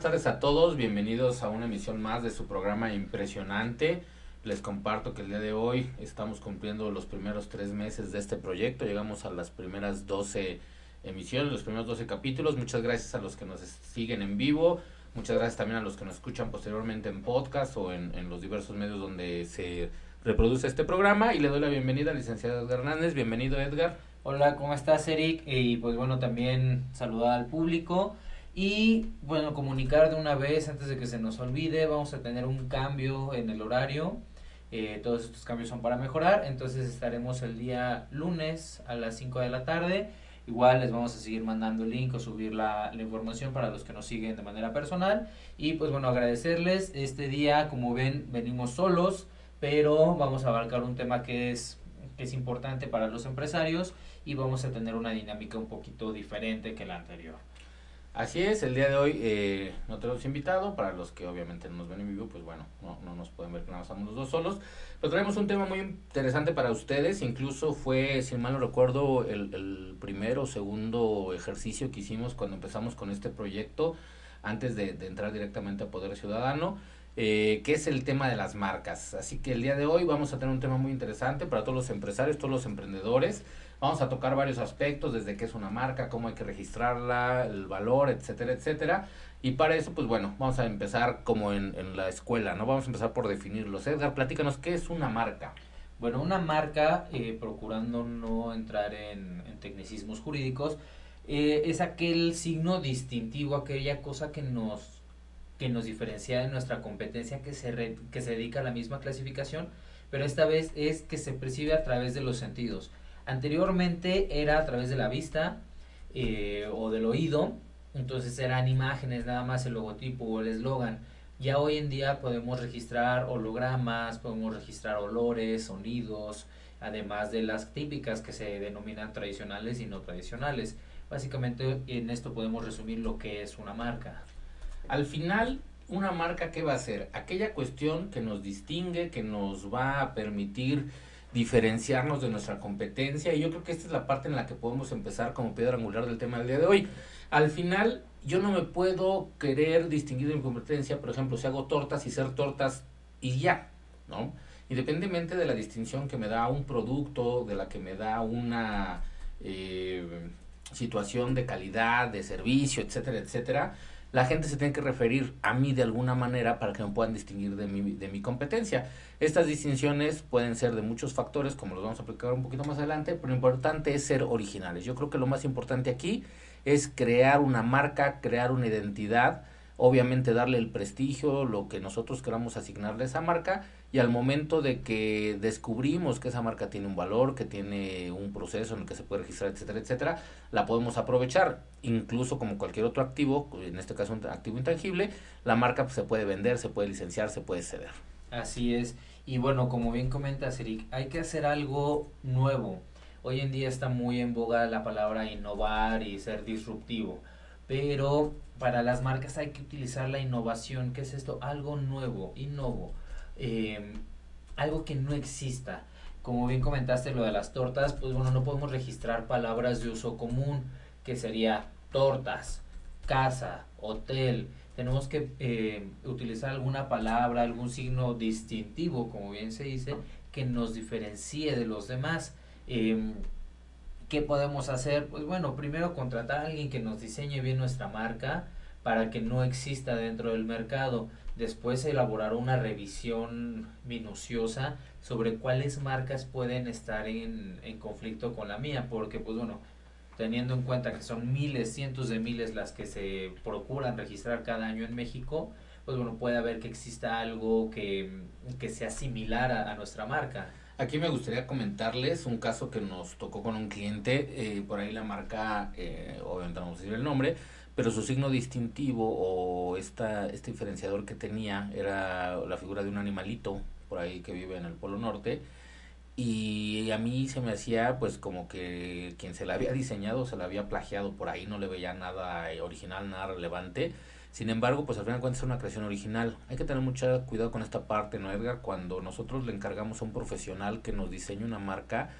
buenas tardes a todos, bienvenidos a una emisión más de su programa impresionante. Les comparto que el día de hoy estamos cumpliendo los primeros tres meses de este proyecto, llegamos a las primeras 12 emisiones, los primeros 12 capítulos. Muchas gracias a los que nos siguen en vivo, muchas gracias también a los que nos escuchan posteriormente en podcast o en, en los diversos medios donde se reproduce este programa. Y le doy la bienvenida al licenciado Edgar Hernández. Bienvenido Edgar. Hola, ¿cómo estás Eric? Y pues bueno, también saludar al público. Y bueno, comunicar de una vez antes de que se nos olvide, vamos a tener un cambio en el horario. Eh, todos estos cambios son para mejorar, entonces estaremos el día lunes a las 5 de la tarde. Igual les vamos a seguir mandando el link o subir la, la, información para los que nos siguen de manera personal. Y pues bueno, agradecerles. Este día, como ven, venimos solos, pero vamos a abarcar un tema que es, que es importante para los empresarios y vamos a tener una dinámica un poquito diferente que la anterior. Así es, el día de hoy eh, no tenemos invitado, para los que obviamente no nos ven en vivo, pues bueno, no, no nos pueden ver que nada estamos los dos solos, pero traemos un tema muy interesante para ustedes, incluso fue, si mal no recuerdo, el, el primero o segundo ejercicio que hicimos cuando empezamos con este proyecto, antes de, de entrar directamente a Poder Ciudadano, eh, que es el tema de las marcas. Así que el día de hoy vamos a tener un tema muy interesante para todos los empresarios, todos los emprendedores, Vamos a tocar varios aspectos, desde qué es una marca, cómo hay que registrarla, el valor, etcétera, etcétera. Y para eso, pues bueno, vamos a empezar como en, en la escuela, ¿no? Vamos a empezar por definirlos. Edgar, platícanos, ¿qué es una marca? Bueno, una marca, eh, procurando no entrar en, en tecnicismos jurídicos, eh, es aquel signo distintivo, aquella cosa que nos, que nos diferencia de nuestra competencia que se, re, que se dedica a la misma clasificación, pero esta vez es que se percibe a través de los sentidos. Anteriormente era a través de la vista eh, o del oído, entonces eran imágenes, nada más el logotipo o el eslogan. Ya hoy en día podemos registrar hologramas, podemos registrar olores, sonidos, además de las típicas que se denominan tradicionales y no tradicionales. Básicamente en esto podemos resumir lo que es una marca. Al final, una marca, ¿qué va a ser? Aquella cuestión que nos distingue, que nos va a permitir diferenciarnos de nuestra competencia y yo creo que esta es la parte en la que podemos empezar como piedra angular del tema del día de hoy. Al final yo no me puedo querer distinguir de mi competencia, por ejemplo, si hago tortas y ser tortas y ya, ¿no? Independientemente de la distinción que me da un producto, de la que me da una eh, situación de calidad, de servicio, etcétera, etcétera, la gente se tiene que referir a mí de alguna manera para que me puedan distinguir de mi, de mi competencia. Estas distinciones pueden ser de muchos factores, como los vamos a aplicar un poquito más adelante, pero lo importante es ser originales. Yo creo que lo más importante aquí es crear una marca, crear una identidad, obviamente darle el prestigio, lo que nosotros queramos asignarle a esa marca y al momento de que descubrimos que esa marca tiene un valor, que tiene un proceso en el que se puede registrar, etcétera, etcétera, la podemos aprovechar. Incluso como cualquier otro activo, en este caso un activo intangible, la marca pues, se puede vender, se puede licenciar, se puede ceder. Así es. Y bueno, como bien comentas, Eric, hay que hacer algo nuevo. Hoy en día está muy en boga la palabra innovar y ser disruptivo pero para las marcas hay que utilizar la innovación. ¿Qué es esto? Algo nuevo, innovo, eh, algo que no exista. Como bien comentaste lo de las tortas, pues bueno, no podemos registrar palabras de uso común, que sería tortas, casa, hotel. Tenemos que eh, utilizar alguna palabra, algún signo distintivo, como bien se dice, que nos diferencie de los demás. Eh, ¿Qué podemos hacer? Pues bueno, primero contratar a alguien que nos diseñe bien nuestra marca para que no exista dentro del mercado. Después elaborar una revisión minuciosa sobre cuáles marcas pueden estar en, en conflicto con la mía, porque pues bueno, teniendo en cuenta que son miles, cientos de miles las que se procuran registrar cada año en México, pues bueno, puede haber que exista algo que, que sea similar a, a nuestra marca. Aquí me gustaría comentarles un caso que nos tocó con un cliente, eh, por ahí la marca, eh, obviamente no vamos a decir el nombre, pero su signo distintivo o esta, este diferenciador que tenía era la figura de un animalito por ahí que vive en el Polo Norte. Y a mí se me hacía pues como que quien se la había diseñado se la había plagiado por ahí, no le veía nada original, nada relevante sin embargo, pues al final de cuentas es una creación original. Hay que tener mucho cuidado con esta parte, ¿no, Edgar? Cuando nosotros le encargamos a un profesional que nos diseñe una marca,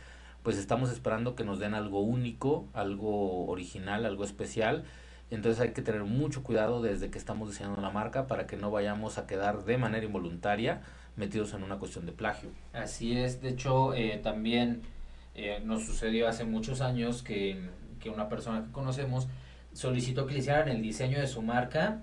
pues estamos esperando que nos den algo único, algo original, algo especial. Entonces hay que tener mucho cuidado desde que estamos diseñando la marca para que no vayamos a quedar de manera involuntaria metidos en una cuestión de plagio. Así es, de hecho eh, también eh, nos sucedió hace muchos años que, que, una persona que conocemos solicitó que le hicieran el diseño de su marca,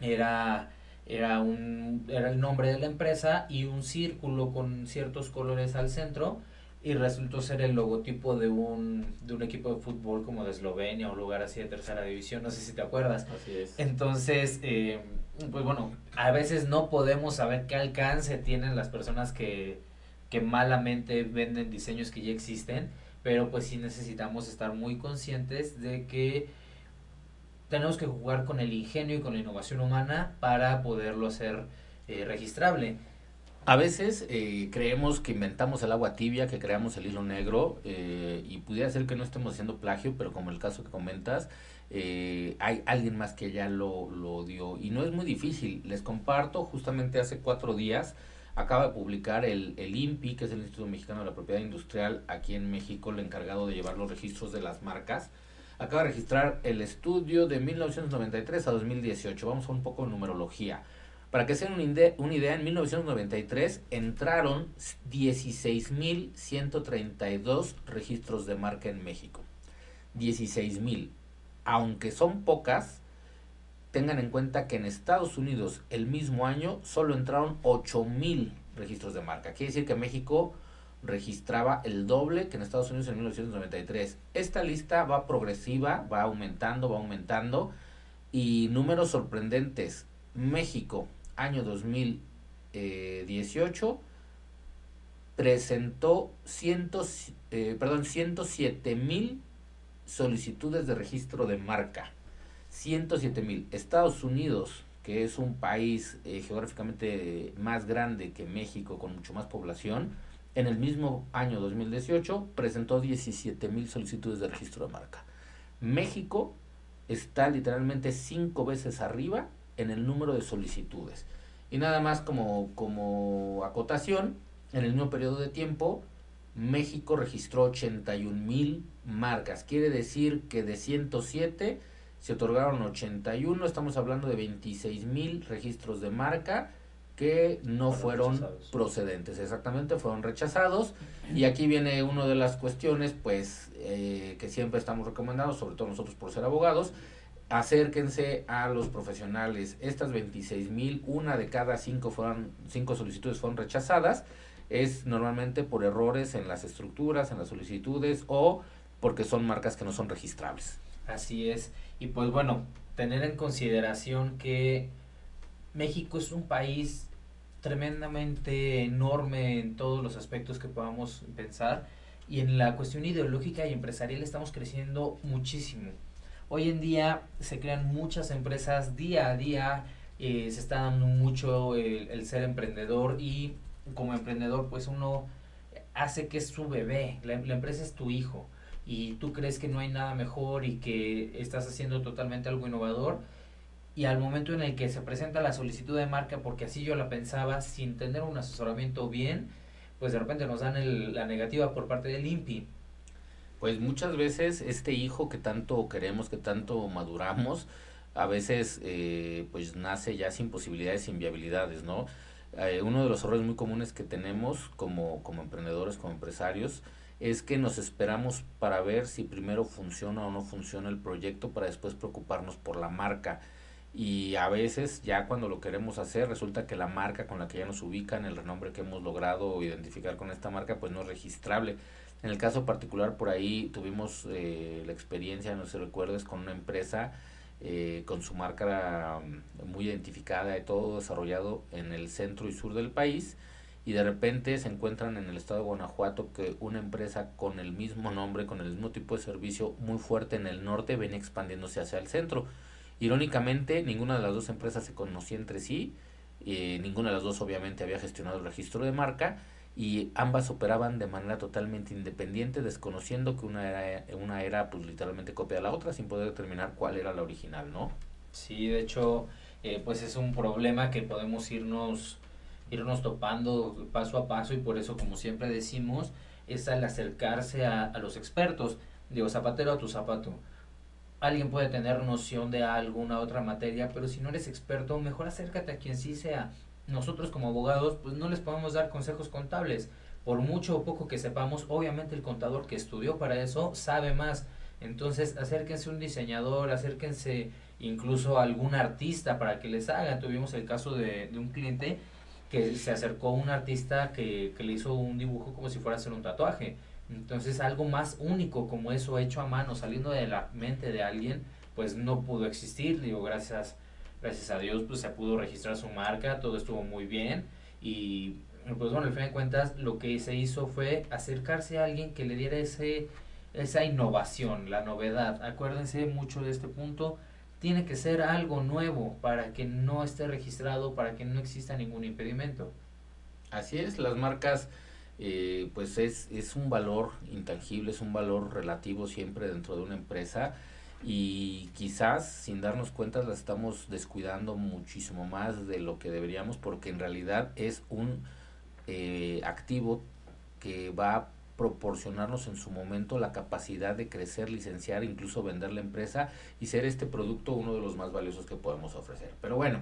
era, era, un, era el nombre de la empresa y un círculo con ciertos colores al centro y resultó ser el logotipo de un, de un equipo de fútbol como de Eslovenia o lugar así de tercera división, no sé si te acuerdas. Así es. Entonces, eh, pues bueno, a veces no podemos saber qué alcance tienen las personas que, que malamente venden diseños que ya existen, pero pues sí necesitamos estar muy conscientes de que tenemos que jugar con el ingenio y con la innovación humana para poderlo hacer eh, registrable. A veces eh, creemos que inventamos el agua tibia, que creamos el hilo negro eh, y pudiera ser que no estemos haciendo plagio, pero como el caso que comentas, eh, hay alguien más que ya lo, lo dio y no es muy difícil. Les comparto, justamente hace cuatro días acaba de publicar el, el INPI, que es el Instituto Mexicano de la Propiedad Industrial, aquí en México, el encargado de llevar los registros de las marcas. Acaba de registrar el estudio de 1993 a 2018. Vamos a un poco de numerología. Para que se den una idea, en 1993 entraron 16.132 registros de marca en México. 16.000. Aunque son pocas, tengan en cuenta que en Estados Unidos el mismo año solo entraron 8.000 registros de marca. Quiere decir que México registraba el doble que en Estados Unidos en 1993. Esta lista va progresiva, va aumentando, va aumentando. Y números sorprendentes. México año 2018 presentó cientos, eh, perdón, 107 mil solicitudes de registro de marca. 107 mil. Estados Unidos, que es un país eh, geográficamente más grande que México, con mucho más población, en el mismo año 2018 presentó 17 mil solicitudes de registro de marca. México está literalmente cinco veces arriba en el número de solicitudes. Y nada más como, como acotación, en el mismo periodo de tiempo, México registró 81 mil marcas. Quiere decir que de 107 se otorgaron 81, estamos hablando de 26 mil registros de marca que no fueron, procedentes, exactamente, fueron rechazados. Y aquí viene una de las cuestiones, pues, eh, que siempre estamos recomendando, sobre todo nosotros por ser abogados, acérquense a los profesionales. Estas 26 mil, una de cada cinco, fueron, cinco solicitudes fueron rechazadas. Es normalmente por errores en las estructuras, en las solicitudes o porque son marcas que no son registrables. Así es. Y pues bueno, tener en consideración que México es un país tremendamente enorme en todos los aspectos que podamos pensar y en la cuestión ideológica y empresarial estamos creciendo muchísimo. Hoy en día se crean muchas empresas día a día, eh, se está dando mucho el, ser emprendedor y como emprendedor pues uno hace que es su bebé, la, la, empresa es tu hijo y tú crees que no hay nada mejor y que estás haciendo totalmente algo innovador y al momento en el que se presenta la solicitud de marca porque así yo la pensaba sin tener un asesoramiento bien, pues de repente nos dan el, la negativa por parte del INPI pues muchas veces este hijo que tanto queremos, que tanto maduramos, a veces eh, pues nace ya sin posibilidades, sin viabilidades, ¿no? Eh, uno de los errores muy comunes que tenemos como, como emprendedores, como empresarios, es que nos esperamos para ver si primero funciona o no funciona el proyecto para después preocuparnos por la marca. Y a veces ya cuando lo queremos hacer resulta que la marca con la que ya nos ubican, el renombre que hemos logrado identificar con esta marca, pues no es registrable. En el caso particular, por ahí tuvimos eh, la experiencia, no si recuerdes, con una empresa eh, con su marca mm, muy identificada y todo desarrollado en el centro y sur del país y de repente se encuentran en el estado de Guanajuato que una empresa con el mismo nombre, con el mismo tipo de servicio muy fuerte en el norte viene expandiéndose hacia el centro. Irónicamente, ninguna de las dos empresas se conocía entre sí, eh, ninguna de las dos obviamente había gestionado el registro de marca y ambas operaban de manera totalmente independiente, desconociendo que una era, una era pues literalmente copia de la otra, sin poder determinar cuál era la original, ¿no? Sí, de hecho, eh, pues es un problema que podemos irnos, irnos topando paso a paso y por eso, como siempre decimos, es al acercarse a, a los expertos. Digo, zapatero a tu zapato. Alguien puede tener noción de alguna otra materia, pero si no eres experto, mejor acércate a quien sí sea. Nosotros como abogados, pues no les podemos dar consejos contables. Por mucho o poco que sepamos, obviamente el contador que estudió para eso sabe más. Entonces, acérquense a un diseñador, acérquense incluso a algún artista para que les haga. Tuvimos el caso de, de un cliente que se acercó a un artista que, que le hizo un dibujo como si fuera a hacer un tatuaje entonces algo más único como eso hecho a mano, saliendo de la mente de alguien, pues no pudo existir. Digo, gracias, gracias a Dios, pues se pudo registrar su marca, todo estuvo muy bien. Y pues bueno, al fin de cuentas, lo que se hizo fue acercarse a alguien que le diera ese, esa innovación, la novedad. Acuérdense mucho de este punto. Tiene que ser algo nuevo para que no esté registrado, para que no exista ningún impedimento. Así es, las marcas eh, pues es, es un valor intangible, es un valor relativo siempre dentro de una empresa y quizás sin darnos cuenta la estamos descuidando muchísimo más de lo que deberíamos porque en realidad es un eh, activo que va a proporcionarnos en su momento la capacidad de crecer, licenciar, incluso vender la empresa y ser este producto uno de los más valiosos que podemos ofrecer. Pero bueno,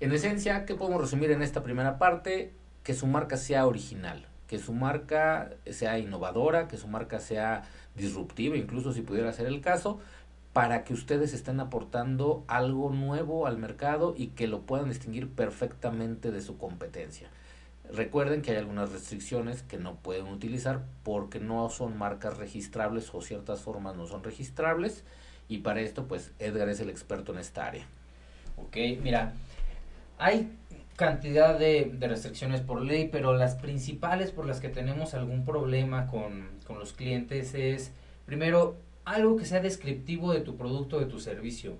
en esencia, ¿qué podemos resumir en esta primera parte? Que su marca sea original, que su marca sea innovadora, que su marca sea disruptiva, incluso si pudiera ser el caso, para que ustedes estén aportando algo nuevo al mercado y que lo puedan distinguir perfectamente de su competencia. Recuerden que hay algunas restricciones que no pueden utilizar porque no son marcas registrables o ciertas formas no son registrables y para esto pues Edgar es el experto en esta área. Ok, mira, hay cantidad de, restricciones por ley, pero las principales por las que tenemos algún problema con, con los clientes es, primero, algo que sea descriptivo de tu producto, de tu servicio.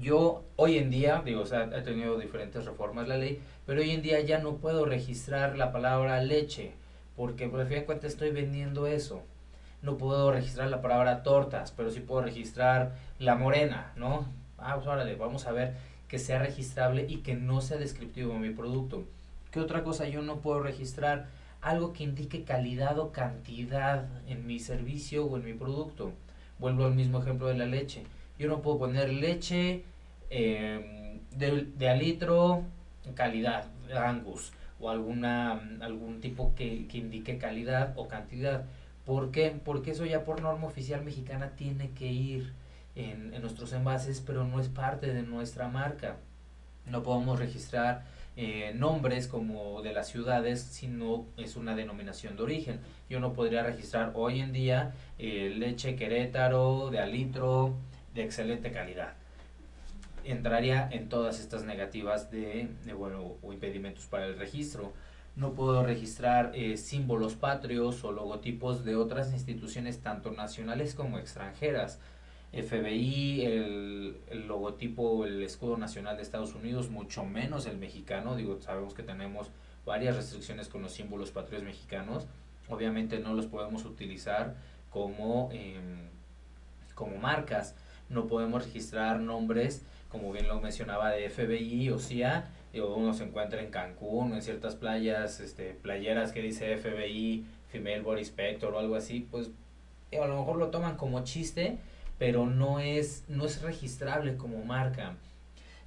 Yo hoy en día, digo, o he tenido diferentes reformas la ley, pero hoy en día ya no puedo registrar la palabra leche, porque por fin de cuentas estoy vendiendo eso. No puedo registrar la palabra tortas, pero sí puedo registrar la morena, ¿no? Ah, pues órale, vamos a ver que sea registrable y que no sea descriptivo de mi producto. ¿Qué otra cosa yo no puedo registrar? Algo que indique calidad o cantidad en mi servicio o en mi producto. Vuelvo al mismo ejemplo de la leche. Yo no puedo poner leche em, de, de litro calidad, Angus, o alguna, algún tipo que, que indique calidad o cantidad. ¿Por qué? Porque eso ya por norma oficial mexicana tiene que ir en, nuestros envases, pero no es parte de nuestra marca. No podemos registrar eh, nombres como de las ciudades si no es una denominación de origen. Yo no podría registrar hoy en día eh, leche Querétaro de alitro de excelente calidad. Entraría en todas estas negativas de, bueno, o impedimentos para el registro. No puedo registrar eh, símbolos patrios o logotipos de otras instituciones tanto nacionales como extranjeras. FBI, el, el, logotipo, el escudo nacional de Estados Unidos, mucho menos el mexicano. Digo, sabemos que tenemos varias restricciones con los símbolos patrios mexicanos. Obviamente no los podemos utilizar como, em, como marcas. No podemos registrar nombres, como bien lo mencionaba, de FBI o CIA. o uno se encuentra en Cancún o en ciertas playas, este, playeras que dice FBI, Female Body Inspector o algo así, pues a lo mejor lo toman como chiste pero no es, no es registrable como marca.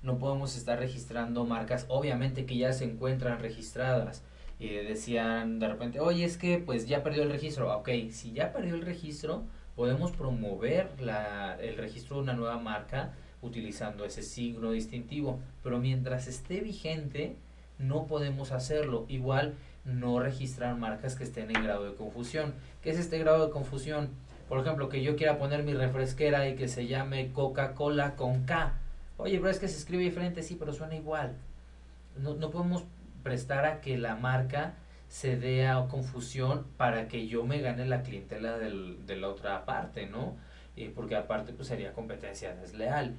No podemos estar registrando marcas, obviamente que ya se encuentran registradas. Y decían de repente, oye, es que pues ya perdió el registro. Ok, si ya perdió el registro, podemos promover la, el registro de una nueva marca utilizando ese signo distintivo. Pero mientras esté vigente, no podemos hacerlo. Igual no registrar marcas que estén en grado de confusión. ¿Qué es este grado de confusión? Por ejemplo, que yo quiera poner mi refresquera y que se llame Coca-Cola con K. Oye, pero es que se escribe diferente, sí, pero suena igual. No, no podemos prestar a que la marca se dé a confusión para que yo me gane la clientela del, de la otra parte, ¿no? Eh, porque aparte pues sería competencia desleal.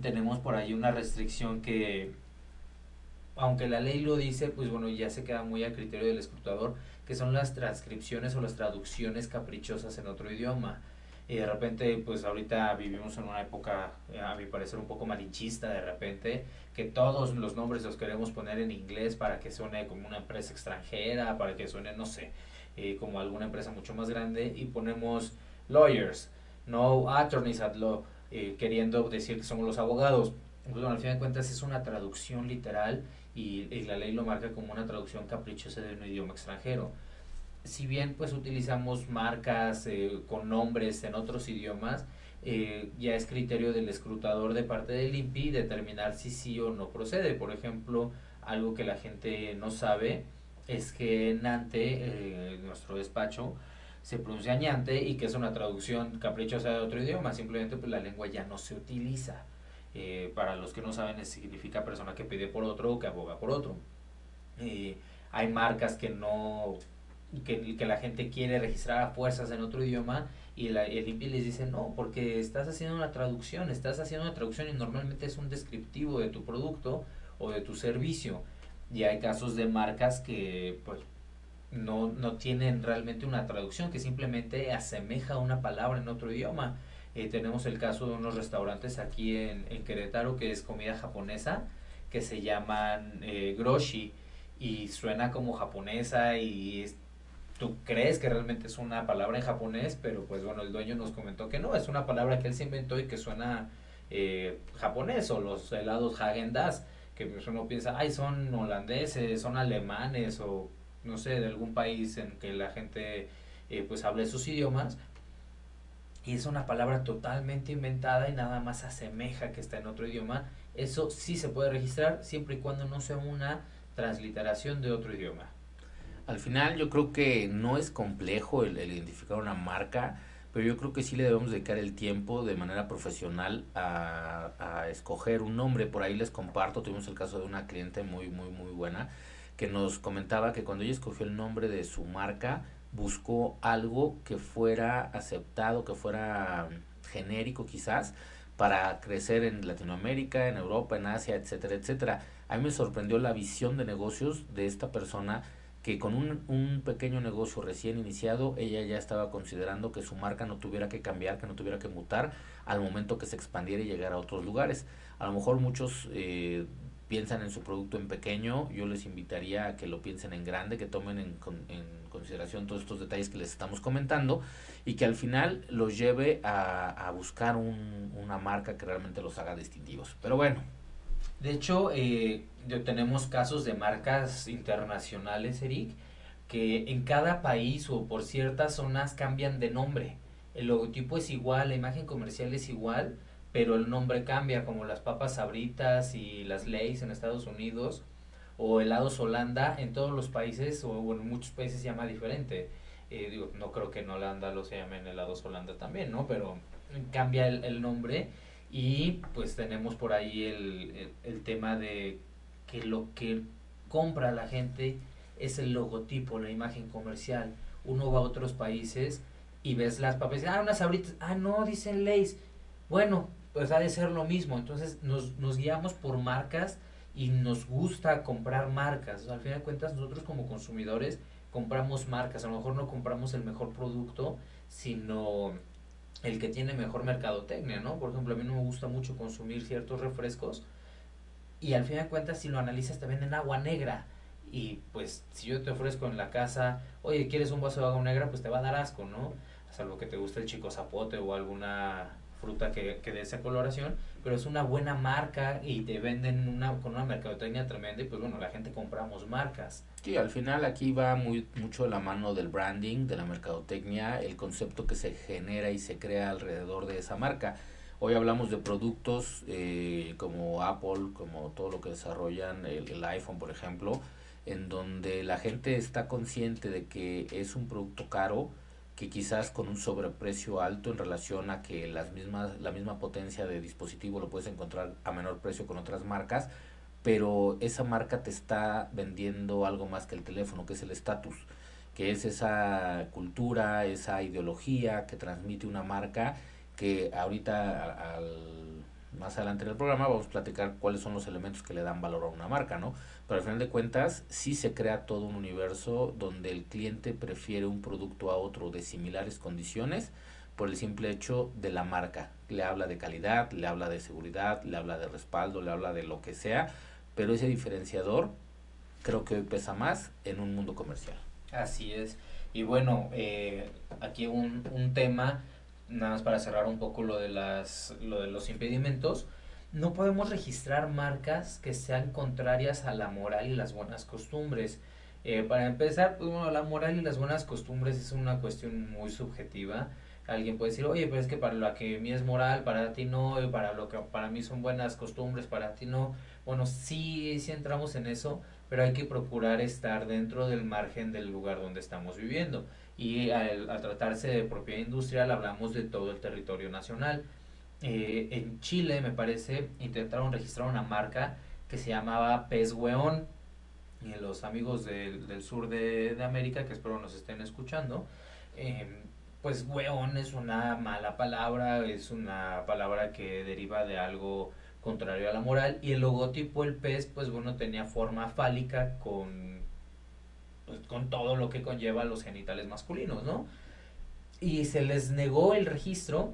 Tenemos por ahí una restricción que, aunque la ley lo dice, pues bueno, ya se queda muy a criterio del escrutador, que son las transcripciones o las traducciones caprichosas en otro idioma. Y de repente, pues ahorita vivimos en una época, eh, a mi parecer, un poco malinchista de repente, que todos los nombres los queremos poner en inglés para que suene como una empresa extranjera, para que suene, no sé, eh, como alguna empresa mucho más grande, y ponemos lawyers. no attorneys at law, eh, queriendo decir que somos los abogados. Bueno, al fin de cuentas es una traducción literal y, la ley lo marca como una traducción caprichosa de un idioma extranjero. Si bien pues utilizamos marcas eh, con nombres en otros idiomas, eh, ya es criterio del escrutador de parte del INPI determinar si sí o no procede. Por ejemplo, algo que la gente no sabe es que Nante, eh, nuestro despacho, se pronuncia ñante y que es una traducción caprichosa de otro idioma, simplemente pues la lengua ya no se utiliza. Eh, para los que no saben, significa persona que pide por otro o que aboga por otro. Eh, hay marcas que no que, la gente quiere registrar a fuerzas en otro idioma y el INPI les dice no, porque estás haciendo una traducción, estás haciendo una traducción y normalmente es un descriptivo de tu producto o de tu servicio. Y hay casos de marcas que pues no, no tienen realmente una traducción, que simplemente asemeja una palabra en otro idioma. Eh, tenemos el caso de unos restaurantes aquí en, en, Querétaro que es comida japonesa, que se llaman eh, groshi y suena como japonesa y tú crees que realmente es una palabra en japonés, pero pues bueno, el dueño nos comentó que no, es una palabra que él se inventó y que suena eh, japonés o los helados Hagen Dazs que pues uno piensa, ay, son holandeses, son alemanes o no sé, de algún país en que la gente eh, pues hable sus idiomas. Y es una palabra totalmente inventada y nada más asemeja que está en otro idioma. Eso sí se puede registrar siempre y cuando no sea una transliteración de otro idioma. Al final yo creo que no es complejo el identificar una marca pero yo creo que sí le debemos dedicar el tiempo de manera profesional a, a, escoger un nombre. Por ahí les comparto, tuvimos el caso de una cliente muy, muy, muy buena que nos comentaba que cuando ella escogió el nombre de su marca, buscó algo que fuera aceptado, que fuera genérico quizás, para crecer en Latinoamérica, en Europa, en Asia, etcétera, etcétera. A mí me sorprendió la visión de negocios de esta persona que con un, un, pequeño negocio recién iniciado, ella ya estaba considerando que su marca no tuviera que cambiar, que no tuviera que mutar al momento que se expandiera y llegara a otros lugares. A lo mejor muchos eh, piensan en su producto en pequeño, yo les invitaría a que lo piensen en grande, que tomen en, en consideración todos estos detalles que les estamos comentando y que al final los lleve a, a buscar un, una marca que realmente los haga distintivos. Pero bueno, de hecho, eh, tenemos casos de marcas internacionales, Eric, que en cada país o por ciertas zonas cambian de nombre. El logotipo es igual, la imagen comercial es igual, pero el nombre cambia, como las papas sabritas y las Lays en Estados Unidos, o helados Holanda, en todos los países, o en muchos países se llama diferente. Eh, digo, no creo que en Holanda lo se llamen helados Holanda también, ¿no? Pero cambia el, el nombre y pues tenemos por ahí el, el, tema de que lo que compra la gente es el logotipo, la imagen comercial. Uno va a otros países y ves las papas, ah, unas sabritas, ah, no, dicen Lays. Bueno, pues ha de ser lo mismo. Entonces nos, nos guiamos por marcas y nos gusta comprar marcas. al final de cuentas, nosotros como consumidores compramos marcas. A lo mejor no compramos el mejor producto, sino el que tiene mejor mercadotecnia, ¿no? Por ejemplo, a mí no me gusta mucho consumir ciertos refrescos y al fin de cuentas si lo analizas te venden agua negra y pues si yo te ofrezco en la casa, oye, ¿quieres un vaso de agua negra? Pues te va a dar asco, ¿no? Salvo que te guste el chico zapote o alguna fruta que, que dé esa coloración, pero es una buena marca y te venden una, con una mercadotecnia tremenda y pues bueno, la gente compramos marcas. Sí, al final aquí va muy mucho la mano del branding, de la mercadotecnia, el concepto que se genera y se crea alrededor de esa marca. Hoy hablamos de productos eh, como Apple, como todo lo que desarrollan, el, el iPhone por ejemplo, en donde la gente está consciente de que es un producto caro, que quizás con un sobreprecio alto en relación a que las mismas, la misma potencia de dispositivo lo puedes encontrar a menor precio con otras marcas, pero esa marca te está vendiendo algo más que el teléfono, que es el estatus, que es esa cultura, esa ideología que transmite una marca que ahorita al más adelante en el programa vamos a platicar cuáles son los elementos que le dan valor a una marca, ¿no? Pero al final de cuentas sí se crea todo un universo donde el cliente prefiere un producto a otro de similares condiciones por el simple hecho de la marca. Le habla de calidad, le habla de seguridad, le habla de respaldo, le habla de lo que sea, pero ese diferenciador creo que hoy pesa más en un mundo comercial. Así es. Y bueno, eh, aquí un, un tema nada más para cerrar un poco lo de, las, lo de los impedimentos, no podemos registrar marcas que sean contrarias a la moral y las buenas costumbres. Eh, para empezar, pues, bueno, la moral y las buenas costumbres es una cuestión muy subjetiva. Alguien puede decir, oye, pero es que para lo que a mí es moral, para ti no, para lo que para mí son buenas costumbres, para ti no. Bueno, sí, sí entramos en eso, pero hay que procurar estar dentro del margen del lugar donde estamos viviendo. Y al, tratarse de propiedad industrial hablamos de todo el territorio nacional. Eh, en Chile, me parece, intentaron registrar una marca que se llamaba Pez Hueón y los amigos del, del sur de, de, América, que espero nos estén escuchando, eh, pues weón es una mala palabra, es una palabra que deriva de algo contrario a la moral y el logotipo el pez pues bueno tenía forma fálica con pues, con todo lo que conlleva los genitales masculinos, ¿no? Y se les negó el registro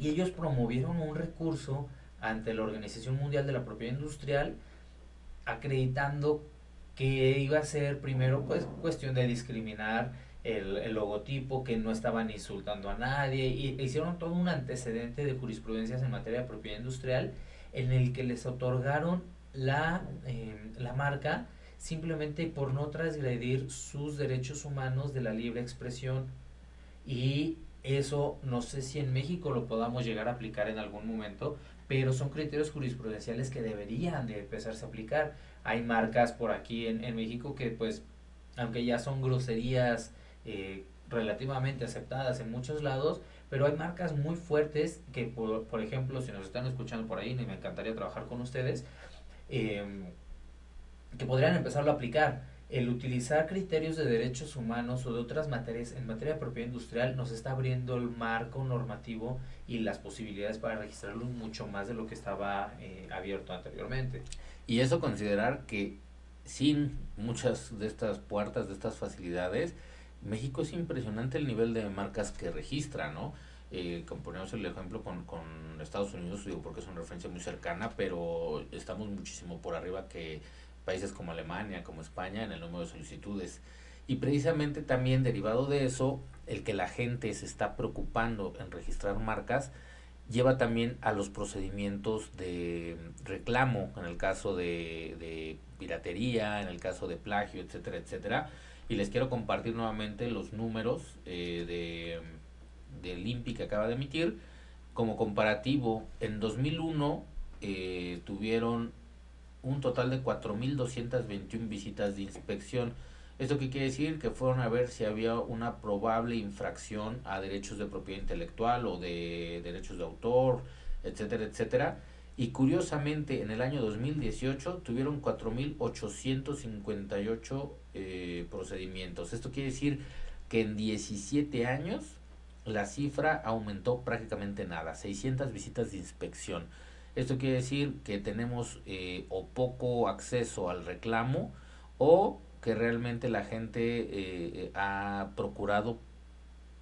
y ellos promovieron un recurso ante la Organización Mundial de la Propiedad Industrial acreditando que iba a ser primero pues cuestión de discriminar el, logotipo, que no estaban insultando a nadie, y hicieron todo un antecedente de jurisprudencias en materia de propiedad industrial en el que les otorgaron la, em, la marca simplemente por no transgredir sus derechos humanos de la libre expresión y eso no sé si en México lo podamos llegar a aplicar en algún momento, pero son criterios jurisprudenciales que deberían de empezarse a aplicar. Hay marcas por aquí en, en México que pues, aunque ya son groserías eh, relativamente aceptadas en muchos lados, pero hay marcas muy fuertes que, por, por, ejemplo, si nos están escuchando por ahí, me encantaría trabajar con ustedes, eh, que podrían empezarlo a aplicar. El utilizar criterios de derechos humanos o de otras materias en materia de propiedad industrial nos está abriendo el marco normativo y las posibilidades para registrarlo mucho más de lo que estaba eh, abierto anteriormente. Y eso considerar que sin muchas de estas puertas, de estas facilidades, México es impresionante el nivel de marcas que registra, ¿no? Eh, ponemos el ejemplo con, con Estados Unidos, digo porque es una referencia muy cercana, pero estamos muchísimo por arriba que países como Alemania, como España, en el número de solicitudes. Y precisamente también derivado de eso, el que la gente se está preocupando en registrar marcas, lleva también a los procedimientos de reclamo, en el caso de, piratería, en el caso de plagio, etcétera, etcétera y les quiero compartir nuevamente los números eh, de, del que acaba de emitir. Como comparativo, en 2001 eh, tuvieron un total de 4.221 visitas de inspección. ¿Esto qué quiere decir? Que fueron a ver si había una probable infracción a derechos de propiedad intelectual o de derechos de autor, etcétera, etcétera y curiosamente en el año 2018 tuvieron 4.858 eh, procedimientos. Esto quiere decir que en 17 años la cifra aumentó prácticamente nada, 600 visitas de inspección. Esto quiere decir que tenemos eh, o poco acceso al reclamo o que realmente la gente eh, ha procurado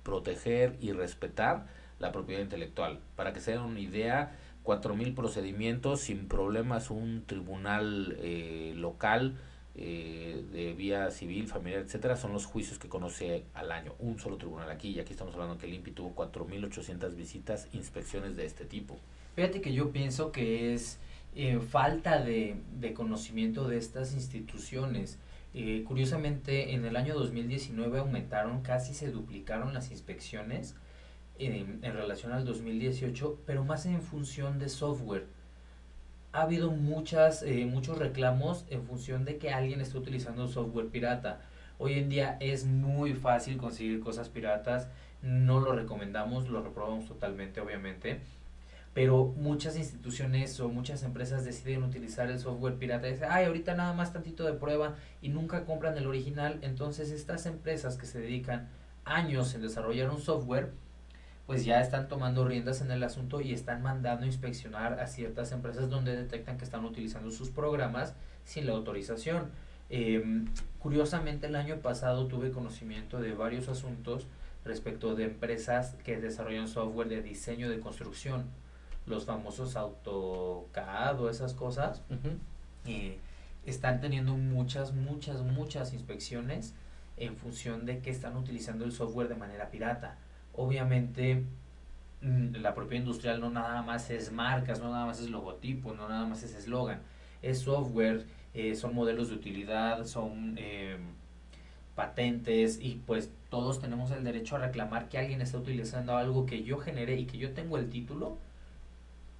proteger y respetar la propiedad intelectual. Para que se den una idea, cuatro mil procedimientos sin problemas un tribunal eh, local eh, de vía civil, familiar, etcétera, son los juicios que conoce al año. Un solo tribunal aquí, y aquí estamos hablando que el INPI tuvo 4.800 visitas, inspecciones de este tipo. Fíjate que yo pienso que es eh, falta de, conocimiento de estas instituciones. curiosamente, en el año 2019 aumentaron, casi se duplicaron las inspecciones en, relación al 2018, pero más en función de software. Ha habido muchas, eh, muchos reclamos en función de que alguien está utilizando software pirata. Hoy en día es muy fácil conseguir cosas piratas, no lo recomendamos, lo reprobamos totalmente, obviamente. Pero muchas instituciones o muchas empresas deciden utilizar el software pirata y dicen, ay, ahorita nada más tantito de prueba y nunca compran el original. Entonces estas empresas que se dedican años en desarrollar un software, pues ya están tomando riendas en el asunto y están mandando inspeccionar a ciertas empresas donde detectan que están utilizando sus programas sin la autorización. Em, curiosamente el año pasado tuve conocimiento de varios asuntos respecto de empresas que desarrollan software de diseño de construcción, los famosos AutoCAD o esas cosas, y están teniendo muchas, muchas, muchas inspecciones en función de que están utilizando el software de manera pirata. Obviamente mm, la propiedad industrial no nada más es marcas, no nada más es logotipo, no nada más es eslogan, es software, eh, son modelos de utilidad, son eh, patentes y pues todos tenemos el derecho a reclamar que alguien está utilizando algo que yo generé y que yo tengo el título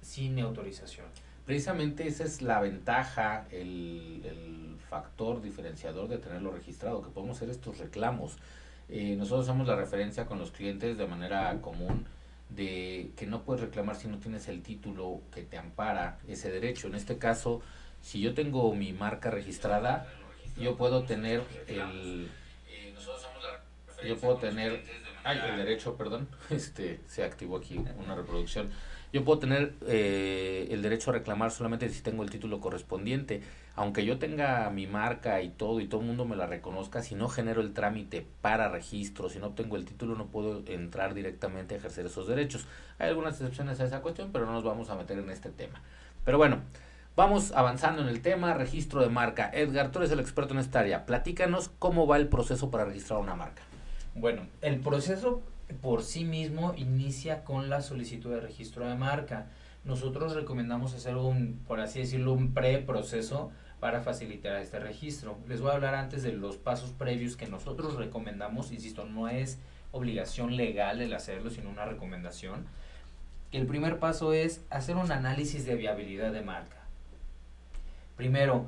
sin autorización. Precisamente esa es la ventaja, el, el factor diferenciador de tenerlo registrado, que podemos hacer estos reclamos. Eh, nosotros hacemos la referencia con los clientes de manera común de que no puedes reclamar si no tienes el título que te ampara ese derecho. En este caso, si yo tengo mi marca registrada, yo puedo tener el yo puedo tener ay, el derecho, perdón, este se activó aquí una reproducción. Yo puedo tener eh, el derecho a reclamar solamente si tengo el título correspondiente. Aunque yo tenga mi marca y todo y todo el mundo me la reconozca, si no genero el trámite para registro, si no obtengo el título, no puedo entrar directamente a ejercer esos derechos. Hay algunas excepciones a esa cuestión, pero no nos vamos a meter en este tema. Pero bueno, vamos avanzando en el tema, registro de marca. Edgar, tú eres el experto en esta área. Platícanos cómo va el proceso para registrar una marca. Bueno, el proceso por sí mismo inicia con la solicitud de registro de marca. Nosotros recomendamos hacer un, por así decirlo, un preproceso para facilitar este registro. Les voy a hablar antes de los pasos previos que nosotros recomendamos, insisto, no es obligación legal el hacerlo, sino una recomendación. El primer paso es hacer un análisis de viabilidad de marca. Primero,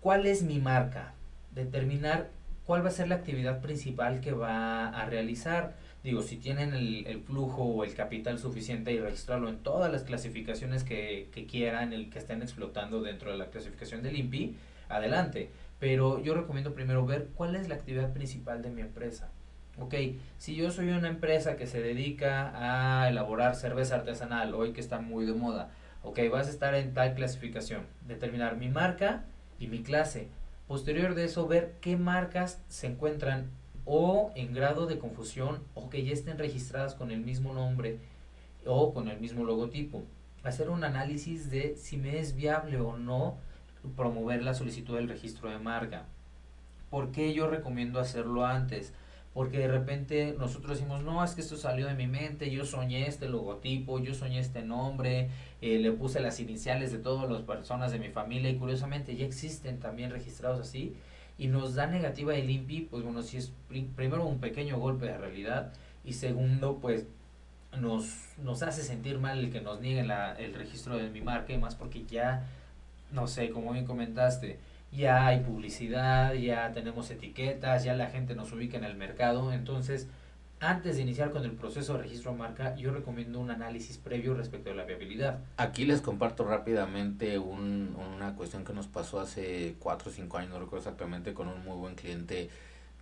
¿cuál es mi marca? Determinar cuál va a ser la actividad principal que va a realizar digo, si tienen el, flujo o el capital suficiente y registrarlo en todas las clasificaciones que, que quieran, el que estén explotando dentro de la clasificación del INPI, adelante. Pero yo recomiendo primero ver cuál es la actividad principal de mi empresa. Ok, si yo soy una empresa que se dedica a elaborar cerveza artesanal, hoy que está muy de moda, ok, vas a estar en tal clasificación, determinar mi marca y mi clase. Posterior de eso, ver qué marcas se encuentran o en grado de confusión o que ya estén registradas con el mismo nombre o con el mismo logotipo. Hacer un análisis de si me es viable o no promover la solicitud del registro de marca. ¿Por qué yo recomiendo hacerlo antes? Porque de repente nosotros decimos, no, es que esto salió de mi mente, yo soñé este logotipo, yo soñé este nombre, eh, le puse las iniciales de todas las personas de mi familia y curiosamente ya existen también registrados así y nos da negativa el INPI, pues bueno, si es primero un pequeño golpe de realidad y segundo, pues nos, nos hace sentir mal el que nos nieguen la, el registro de mi marca y más porque ya, no sé, como bien comentaste, ya hay publicidad, ya tenemos etiquetas, ya la gente nos ubica en el mercado, entonces antes de iniciar con el proceso de registro marca, yo recomiendo un análisis previo respecto a la viabilidad. Aquí les comparto rápidamente un, una cuestión que nos pasó hace 4 o 5 años, no recuerdo exactamente, con un muy buen cliente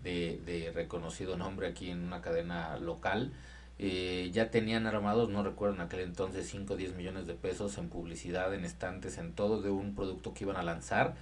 de, de reconocido nombre aquí en una cadena local. Eh, ya tenían armados, no recuerdo en aquel entonces, 5 o 10 millones de pesos en publicidad, en estantes, en todo de un producto que iban a lanzar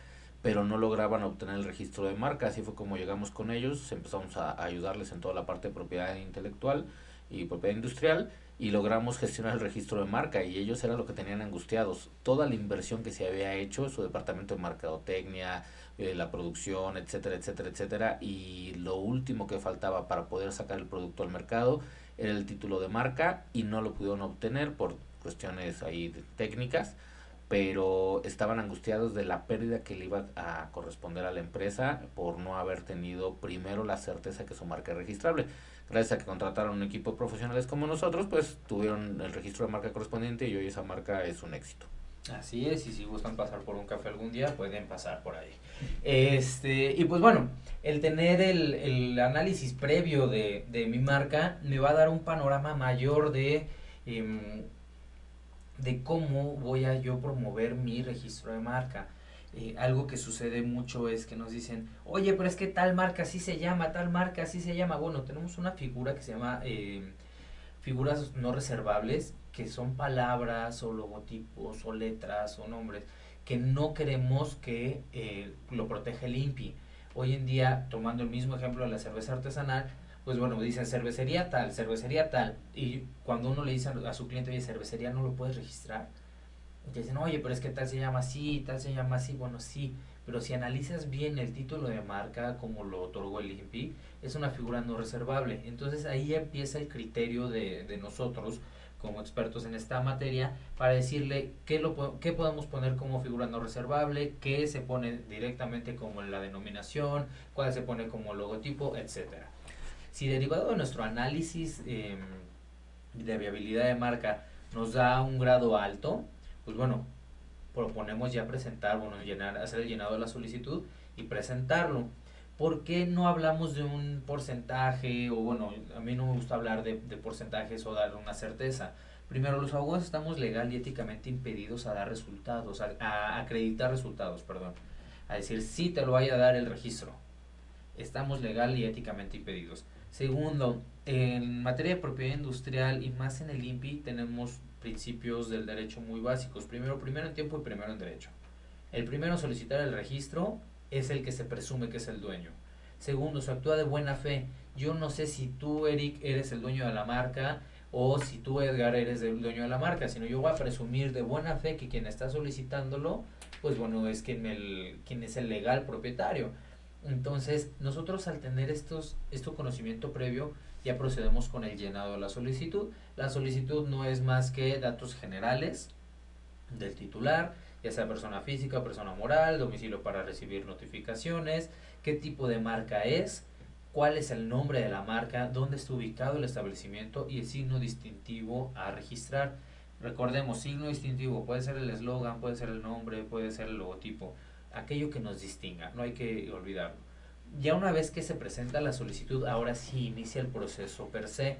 pero no lograban obtener el registro de marca. Así fue como llegamos con ellos, empezamos a, ayudarles en toda la parte de propiedad intelectual y propiedad industrial y logramos gestionar el registro de marca y ellos eran lo que tenían angustiados. Toda la inversión que se había hecho, su departamento de mercadotecnia, eh, la producción, etcétera, etcétera, etcétera, y lo último que faltaba para poder sacar el producto al mercado era el título de marca y no lo pudieron obtener por cuestiones ahí técnicas pero estaban angustiados de la pérdida que le iba a corresponder a la empresa por no haber tenido primero la certeza que su marca es registrable. Gracias a que contrataron un equipo de profesionales como nosotros, pues tuvieron el registro de marca correspondiente y hoy esa marca es un éxito. Así es, y si gustan pasar por un café algún día, pueden pasar por ahí. Este, y pues bueno, el tener el, el análisis previo de, de, mi marca me va a dar un panorama mayor de eh, de cómo voy a yo promover mi registro de marca. Eh, algo que sucede mucho es que nos dicen, oye, pero es que tal marca así se llama, tal marca así se llama. Bueno, tenemos una figura que se llama eh, figuras no reservables, que son palabras o logotipos o letras o nombres que no queremos que eh, lo proteja el INPI. Hoy en día, tomando el mismo ejemplo de la cerveza artesanal, pues bueno, dicen cervecería tal, cervecería tal. Y cuando uno le dice a su cliente, oye, cervecería no lo puedes registrar. Y dicen, oye, pero es que tal se llama así, tal se llama así. Bueno, sí, pero si analizas bien el título de marca, como lo otorgó el INPI, es una figura no reservable. Entonces ahí empieza el criterio de, de nosotros como expertos en esta materia para decirle qué, lo, qué podemos poner como figura no reservable, qué se pone directamente como la denominación, cuál se pone como logotipo, etcétera. Si derivado de nuestro análisis em, de viabilidad de marca nos da un grado alto, pues bueno, proponemos ya presentar, bueno, llenar, hacer el llenado de la solicitud y presentarlo. ¿Por qué no hablamos de un porcentaje? O bueno, a mí no me gusta hablar de, porcentajes o dar una certeza. Primero, los abogados estamos legal y éticamente impedidos a dar resultados, a, acreditar resultados, perdón. A decir, sí te lo vaya a dar el registro. Estamos legal y éticamente impedidos. Segundo, en materia de propiedad industrial y más en el INPI tenemos principios del derecho muy básicos. Primero, primero en tiempo y primero en derecho. El primero, solicitar el registro es el que se presume que es el dueño. Segundo, se actúa de buena fe. Yo no sé si tú, Eric, eres el dueño de la marca o si tú, Edgar, eres el dueño de la marca, sino yo voy a presumir de buena fe que quien está solicitándolo, pues bueno, es quien, el, quien es el legal propietario. Entonces, nosotros al tener estos, este conocimiento previo, ya procedemos con el llenado de la solicitud. La solicitud no es más que datos generales del titular, ya sea persona física persona moral, domicilio para recibir notificaciones, qué tipo de marca es, cuál es el nombre de la marca, dónde está ubicado el establecimiento y el signo distintivo a registrar. Recordemos, signo distintivo puede ser el eslogan, puede ser el nombre, puede ser el logotipo, aquello que nos distinga, no hay que olvidarlo. Ya una vez que se presenta la solicitud, ahora sí inicia el proceso per se.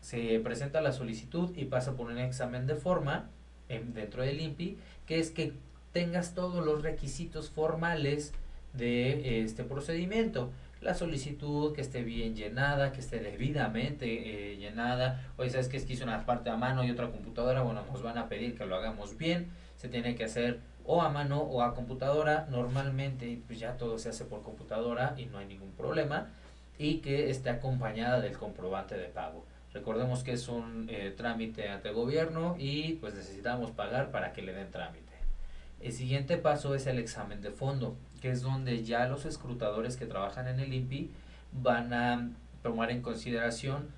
Se presenta la solicitud y pasa por un examen de forma dentro del INPI, que es que tengas todos los requisitos formales de este procedimiento. La solicitud que esté bien llenada, que esté debidamente eh, llenada. Oye, ¿sabes que es que hizo una parte a mano y otra computadora? Bueno, nos van a pedir que lo hagamos bien. Se tiene que hacer o a mano o a computadora. Normalmente pues ya todo se hace por computadora y no hay ningún problema. Y que esté acompañada del comprobante de pago. Recordemos que es un eh, trámite ante gobierno y pues necesitamos pagar para que le den trámite. El siguiente paso es el examen de fondo, que es donde ya los escrutadores que trabajan en el INPI van a tomar en consideración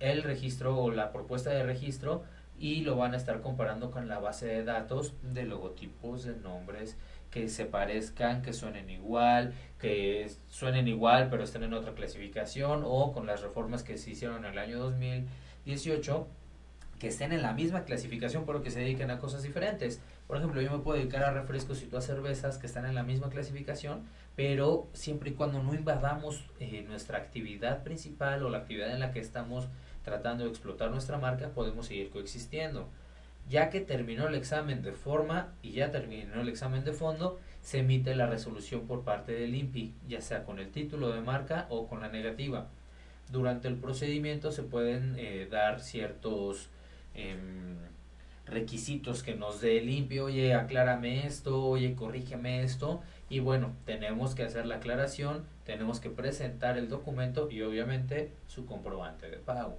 el registro o la propuesta de registro y lo van a estar comparando con la base de datos de logotipos, de nombres, que se parezcan, que suenen igual, que suenen igual pero estén en otra clasificación o con las reformas que se hicieron en el año 2018 que estén en la misma clasificación pero que se dediquen a cosas diferentes. Por ejemplo, yo me puedo dedicar a refrescos y a cervezas que están en la misma clasificación, pero siempre y cuando no invadamos eh, nuestra actividad principal o la actividad en la que estamos tratando de explotar nuestra marca, podemos seguir coexistiendo. Ya que terminó el examen de forma y ya terminó el examen de fondo, se emite la resolución por parte del INPI, ya sea con el título de marca o con la negativa. Durante el procedimiento se pueden eh, dar ciertos em, requisitos que nos dé el INPI, oye, aclárame esto, oye, corrígeme esto, y bueno, tenemos que hacer la aclaración, tenemos que presentar el documento y obviamente su comprobante de pago.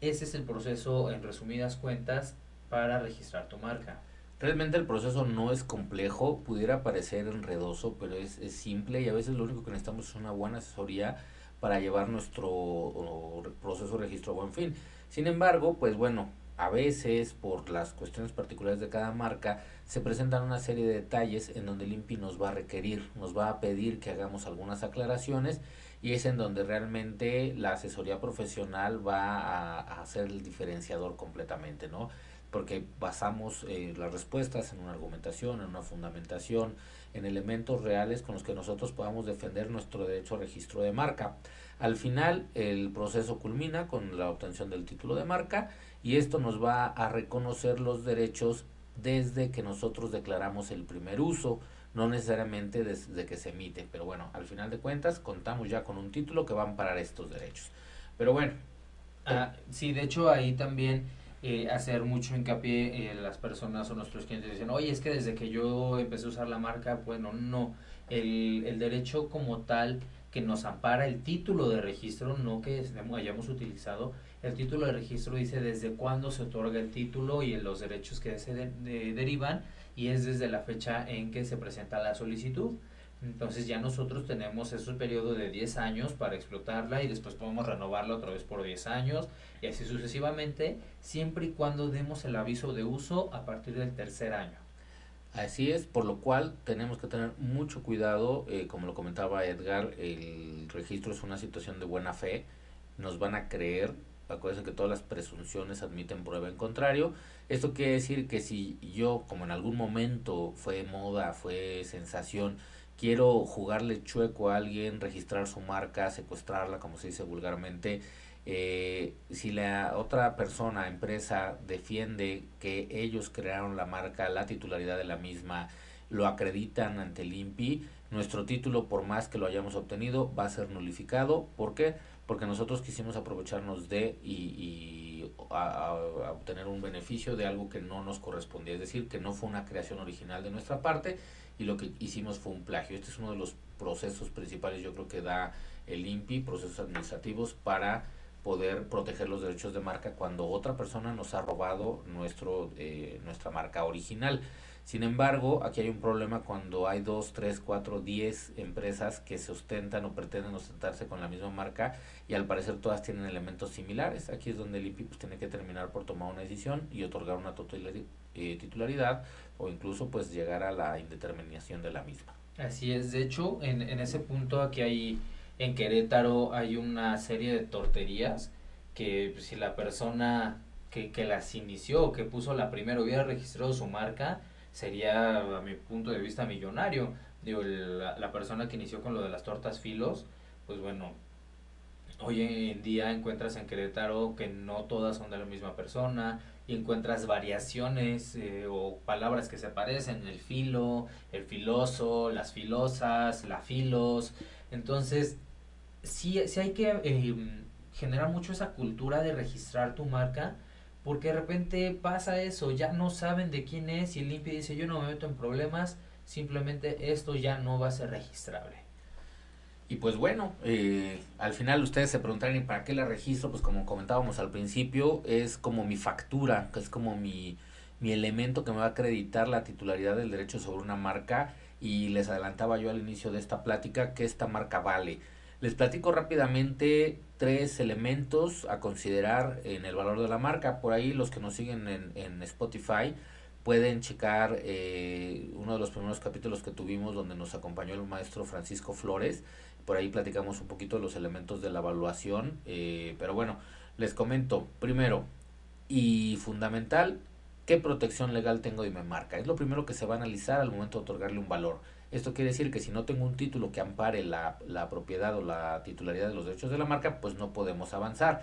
Ese es el proceso en resumidas cuentas para registrar tu marca. Realmente el proceso no es complejo, pudiera parecer enredoso, pero es, simple y a veces lo único que necesitamos es una buena asesoría para llevar nuestro proceso de registro a buen fin. Sin embargo, pues bueno, a veces por las cuestiones particulares de cada marca se presentan una serie de detalles en donde el INPI nos va a requerir, nos va a pedir que hagamos algunas aclaraciones y es en donde realmente la asesoría profesional va a, a ser el diferenciador completamente, ¿no? porque basamos eh, las respuestas en una argumentación, en una fundamentación, en elementos reales con los que nosotros podamos defender nuestro derecho a registro de marca. Al final, el proceso culmina con la obtención del título de marca y esto nos va a reconocer los derechos desde que nosotros declaramos el primer uso, no necesariamente desde que se emite, pero bueno, al final de cuentas contamos ya con un título que va a amparar estos derechos. Pero bueno. Ah, sí, de hecho ahí también eh, hacer mucho hincapié en las personas o nuestros clientes dicen, oye, es que desde que yo empecé a usar la marca, bueno, no, el, el derecho como tal que nos ampara el título de registro, no que hayamos utilizado, el título de registro dice desde cuándo se otorga el título y los derechos que se derivan y es desde la fecha en que se presenta la solicitud. Entonces ya nosotros tenemos ese periodo de 10 años para explotarla y después podemos renovarla otra vez por 10 años y así sucesivamente, siempre y cuando demos el aviso de uso a partir del tercer año. Así es, por lo cual tenemos que tener mucho cuidado, eh, como lo comentaba Edgar, el registro es una situación de buena fe, nos van a creer, acuérdense que todas las presunciones admiten prueba en contrario, esto quiere decir que si yo, como en algún momento fue moda, fue sensación, quiero jugarle chueco a alguien, registrar su marca, secuestrarla, como se dice vulgarmente, eh, si la otra persona, empresa, defiende que ellos crearon la marca, la titularidad de la misma, lo acreditan ante el INPI, nuestro título, por más que lo hayamos obtenido, va a ser nulificado. ¿Por qué? Porque nosotros quisimos aprovecharnos de y, a, obtener un beneficio de algo que no nos correspondía. Es decir, que no fue una creación original de nuestra parte y lo que hicimos fue un plagio. Este es uno de los procesos principales, yo creo que da el INPI, procesos administrativos para poder proteger los derechos de marca cuando otra persona nos ha robado nuestro eh, nuestra marca original. Sin embargo, aquí hay un problema cuando hay dos, tres, cuatro, diez empresas que se ostentan o pretenden ostentarse con la misma marca y al parecer todas tienen elementos similares. Aquí es donde el INPI pues, tiene que terminar por tomar una decisión y otorgar una eh, titularidad o incluso pues llegar a la indeterminación de la misma. Así es, de hecho, en, en ese punto aquí hay en Querétaro hay una serie de torterías que pues, si la persona que, que las inició, que puso la primera, hubiera registrado su marca, sería a mi punto de vista millonario. Digo, la, la persona que inició con lo de las tortas filos, pues bueno, hoy en día encuentras en Querétaro que no todas son de la misma persona y encuentras variaciones eh, o palabras que se parecen, el filo, el filoso, las filosas, la filos. Entonces, sí, sí hay que eh, generar mucho esa cultura de registrar tu marca, porque de repente pasa eso, ya no saben de quién es y el limpio dice yo no me meto en problemas, simplemente esto ya no va a ser registrable. Y pues bueno, eh, al final ustedes se preguntarán, ¿y para qué la registro? Pues como comentábamos al principio, es como mi factura, que es como mi, mi elemento que me va a acreditar la titularidad del derecho sobre una marca. Y les adelantaba yo al inicio de esta plática que esta marca vale. Les platico rápidamente tres elementos a considerar en el valor de la marca. Por ahí los que nos siguen en, Spotify pueden checar eh, uno de los primeros capítulos que tuvimos donde nos acompañó el maestro Francisco Flores. Por ahí platicamos un poquito de los elementos de la evaluación. Eh, pero bueno, les comento primero y fundamental, ¿qué protección legal tengo de mi marca? Es lo primero que se va a analizar al momento de otorgarle un valor. Esto quiere decir que si no tengo un título que ampare la, la propiedad o la titularidad de los derechos de la marca, pues no podemos avanzar.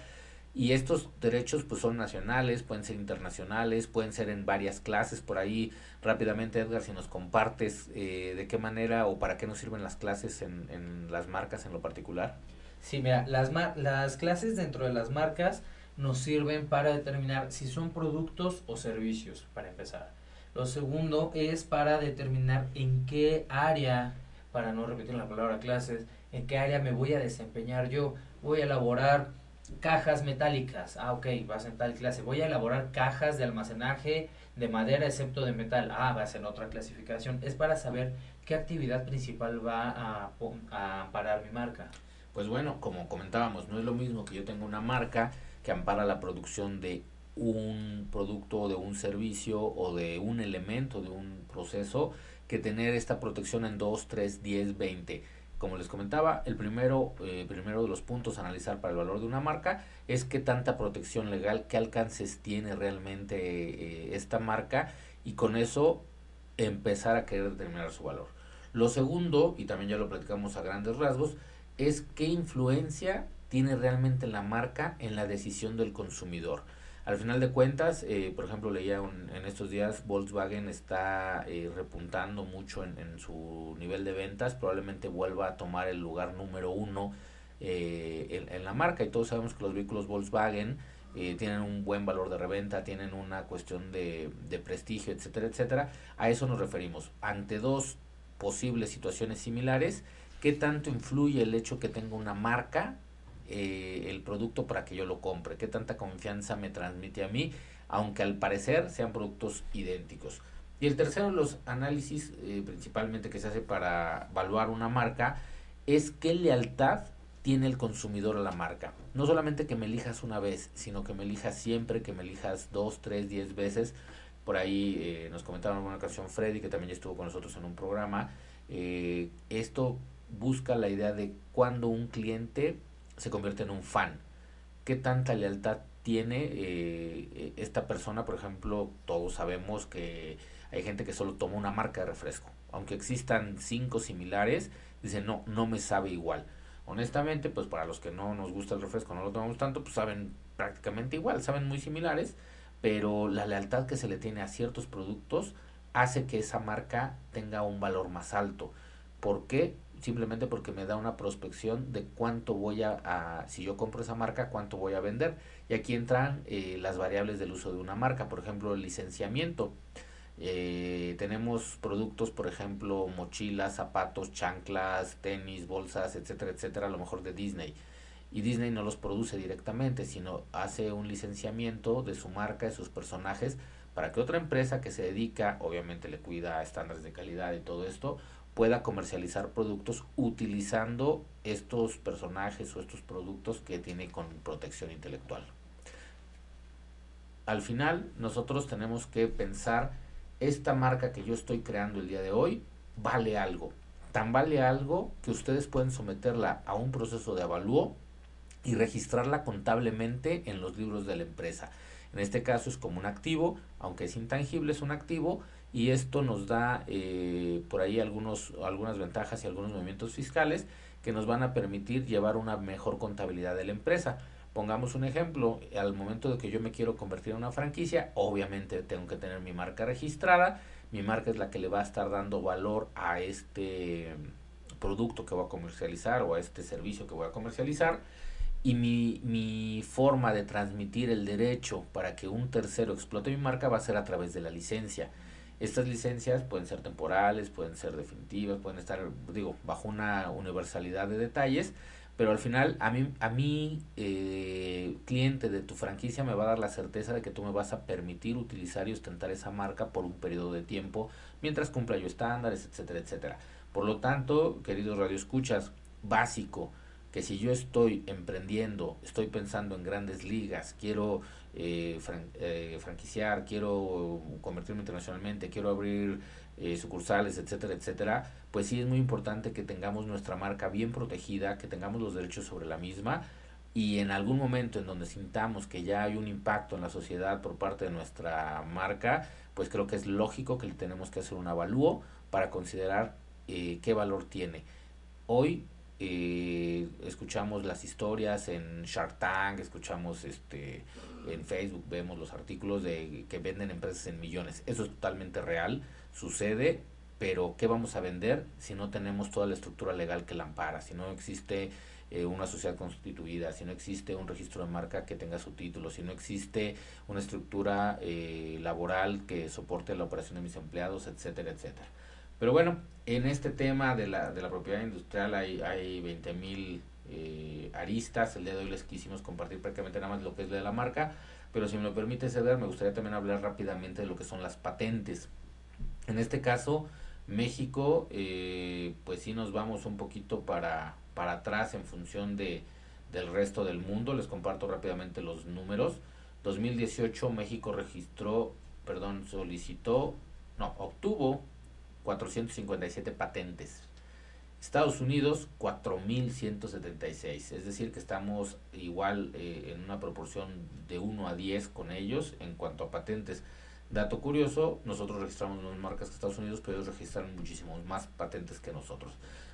Y estos derechos pues son nacionales, pueden ser internacionales, pueden ser en varias clases. Por ahí rápidamente Edgar, si nos compartes eh, de qué manera o para qué nos sirven las clases en, en las marcas en lo particular. Sí, mira, las, las clases dentro de las marcas nos sirven para determinar si son productos o servicios, para empezar. Lo segundo es para determinar en qué área, para no repetir la palabra clases, en qué área me voy a desempeñar yo. Voy a elaborar cajas metálicas. Ah, ok, vas en tal clase. Voy a elaborar cajas de almacenaje de madera excepto de metal. Ah, vas en otra clasificación. Es para saber qué actividad principal va a, a amparar mi marca. Pues bueno, como comentábamos, no es lo mismo que yo tenga una marca que ampara la producción de un producto, de un servicio o de un elemento, de un proceso, que tener esta protección en 2, 3, 10, 20. Como les comentaba, el primero, eh, primero de los puntos a analizar para el valor de una marca es qué tanta protección legal, qué alcances tiene realmente eh, esta marca y con eso empezar a querer determinar su valor. Lo segundo, y también ya lo platicamos a grandes rasgos, es qué influencia tiene realmente la marca en la decisión del consumidor. Al final de cuentas, eh, por ejemplo, leía en estos días, Volkswagen está eh, repuntando mucho en, su nivel de ventas, probablemente vuelva a tomar el lugar número uno eh, en, la marca y todos sabemos que los vehículos Volkswagen tienen un buen valor de reventa, tienen una cuestión de, de prestigio, etcétera, etcétera. A eso nos referimos. Ante dos posibles situaciones similares, ¿qué tanto influye el hecho que tenga una marca eh, el producto para que yo lo compre, qué tanta confianza me transmite a mí, aunque al parecer sean productos idénticos. Y el tercero de los análisis, eh, principalmente que se hace para evaluar una marca, es qué lealtad tiene el consumidor a la marca. No solamente que me elijas una vez, sino que me elijas siempre, que me elijas dos, tres, diez veces. Por ahí eh, nos comentaba en alguna ocasión Freddy, que también estuvo con nosotros en un programa. Esto busca la idea de cuando un cliente se convierte en un fan. ¿Qué tanta lealtad tiene eh, esta persona? Por ejemplo, todos sabemos que hay gente que solo toma una marca de refresco. Aunque existan cinco similares, dice no, no me sabe igual. Honestamente, pues para los que no nos gusta el refresco, no lo tomamos tanto, pues saben prácticamente igual, saben muy similares, pero la lealtad que se le tiene a ciertos productos hace que esa marca tenga un valor más alto. ¿Por qué? Simplemente porque me da una prospección de cuánto voy a, si yo compro esa marca, cuánto voy a vender. Y aquí entran eh, las variables del uso de una marca, por ejemplo, el licenciamiento. Eh, tenemos productos, por ejemplo, mochilas, zapatos, chanclas, tenis, bolsas, etcétera, etcétera, a lo mejor de Disney. Y Disney no los produce directamente, sino hace un licenciamiento de su marca, de sus personajes, para que otra empresa que se dedica, obviamente le cuida a estándares de calidad y todo esto, pueda comercializar productos utilizando estos personajes o estos productos que tiene con protección intelectual. Al final, nosotros tenemos que pensar esta marca que yo estoy creando el día de hoy vale algo. Tan vale algo que ustedes pueden someterla a un proceso de avalúo y registrarla contablemente en los libros de la empresa. En este caso es como un activo, aunque es intangible, es un activo y esto nos da eh, por ahí algunos, algunas ventajas y algunos movimientos fiscales que nos van a permitir llevar una mejor contabilidad de la empresa. Pongamos un ejemplo, al momento de que yo me quiero convertir en una franquicia, obviamente tengo que tener mi marca registrada, mi marca es la que le va a estar dando valor a este producto que voy a comercializar o a este servicio que voy a comercializar y mi, mi forma de transmitir el derecho para que un tercero explote mi marca va a ser a través de la licencia. Estas licencias pueden ser temporales, pueden ser definitivas, pueden estar, digo, bajo una universalidad de detalles, pero al final a mí, a mí eh, cliente de tu franquicia me va a dar la certeza de que tú me vas a permitir utilizar y ostentar esa marca por un periodo de tiempo mientras cumpla yo estándares, etcétera, etcétera. Por lo tanto, queridos radioescuchas, básico, que si yo estoy emprendiendo, estoy pensando en grandes ligas, quiero eh, eh, franquiciar, quiero convertirme internacionalmente, quiero abrir eh, sucursales, etcétera, etcétera, pues sí es muy importante que tengamos nuestra marca bien protegida, que tengamos los derechos sobre la misma y en algún momento en donde sintamos que ya hay un impacto en la sociedad por parte de nuestra marca, pues creo que es lógico que le tenemos que hacer un avalúo para considerar eh, qué valor tiene. Hoy eh, escuchamos las historias en Shark Tank, escuchamos este en Facebook, vemos los artículos de que venden empresas en millones. Eso es totalmente real sucede, pero ¿qué vamos a vender si no tenemos toda la estructura legal que la ampara? Si no existe eh, una sociedad constituida, si no existe un registro de marca que tenga su título, si no existe una estructura eh, laboral que soporte la operación de mis empleados, etcétera, etcétera. Pero bueno, en este tema de la, de la propiedad industrial hay, hay 20 mil eh, aristas. El día de hoy les quisimos compartir prácticamente nada más lo que es de la marca. Pero si me lo permite ceder, me gustaría también hablar rápidamente de lo que son las patentes. En este caso, México, eh, pues sí nos vamos un poquito para, para atrás en función de, del resto del mundo. Les comparto rápidamente los números. 2018 México registró, perdón, solicitó, no, obtuvo 457 patentes. Estados Unidos 4.176, es decir que estamos igual eh, en una proporción de 1 a 10 con ellos en cuanto a patentes. Dato curioso, nosotros registramos más marcas que Estados Unidos, pero ellos registran muchísimos más patentes que nosotros.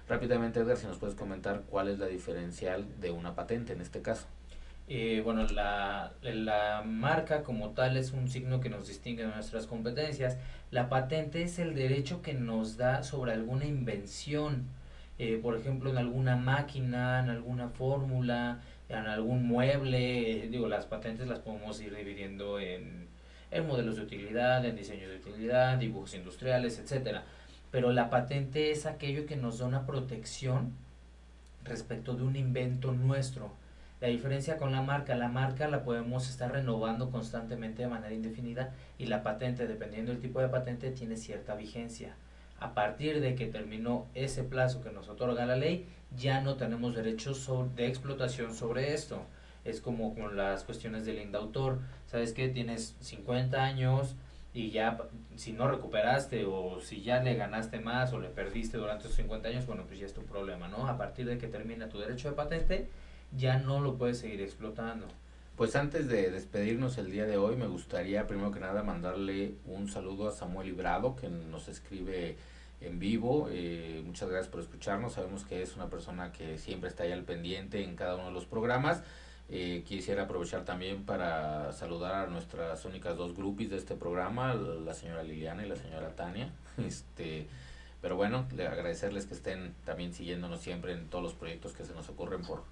Rápidamente, Edgar, si nos puedes comentar cuál es la diferencial de una patente en este caso. Eh, bueno, la, la marca como tal es un signo que nos distingue de nuestras competencias. La patente es el derecho que nos da sobre alguna invención, eh, por ejemplo, en alguna máquina, en alguna fórmula, en algún mueble. Digo, las patentes las podemos ir dividiendo en en modelos de utilidad, en diseños de utilidad, dibujos industriales, etcétera. Pero la patente es aquello que nos da una protección respecto de un invento nuestro. La diferencia con la marca, la marca la podemos estar renovando constantemente de manera indefinida y la patente, dependiendo del tipo de patente, tiene cierta vigencia. A partir de que terminó ese plazo que nos otorga la ley, ya no tenemos derechos de explotación sobre esto. Es como con las cuestiones del indautor. ¿Sabes qué? Tienes 50 años, y ya si no recuperaste o si ya le ganaste más o le perdiste durante esos 50 años, bueno, pues ya es tu problema, ¿no? A partir de que termina tu derecho de patente, ya no lo puedes seguir explotando. Pues antes de despedirnos el día de hoy, me gustaría primero que nada mandarle un saludo a Samuel Librado, que nos escribe en vivo. Eh, muchas gracias por escucharnos. Sabemos que es una persona que siempre está ahí al pendiente en cada uno de los programas. Eh, quisiera aprovechar también para saludar a nuestras únicas dos groupies de este programa, la señora Liliana y la señora Tania. Este, pero bueno, le agradecerles que estén también siguiéndonos siempre en todos los proyectos que se nos ocurren por,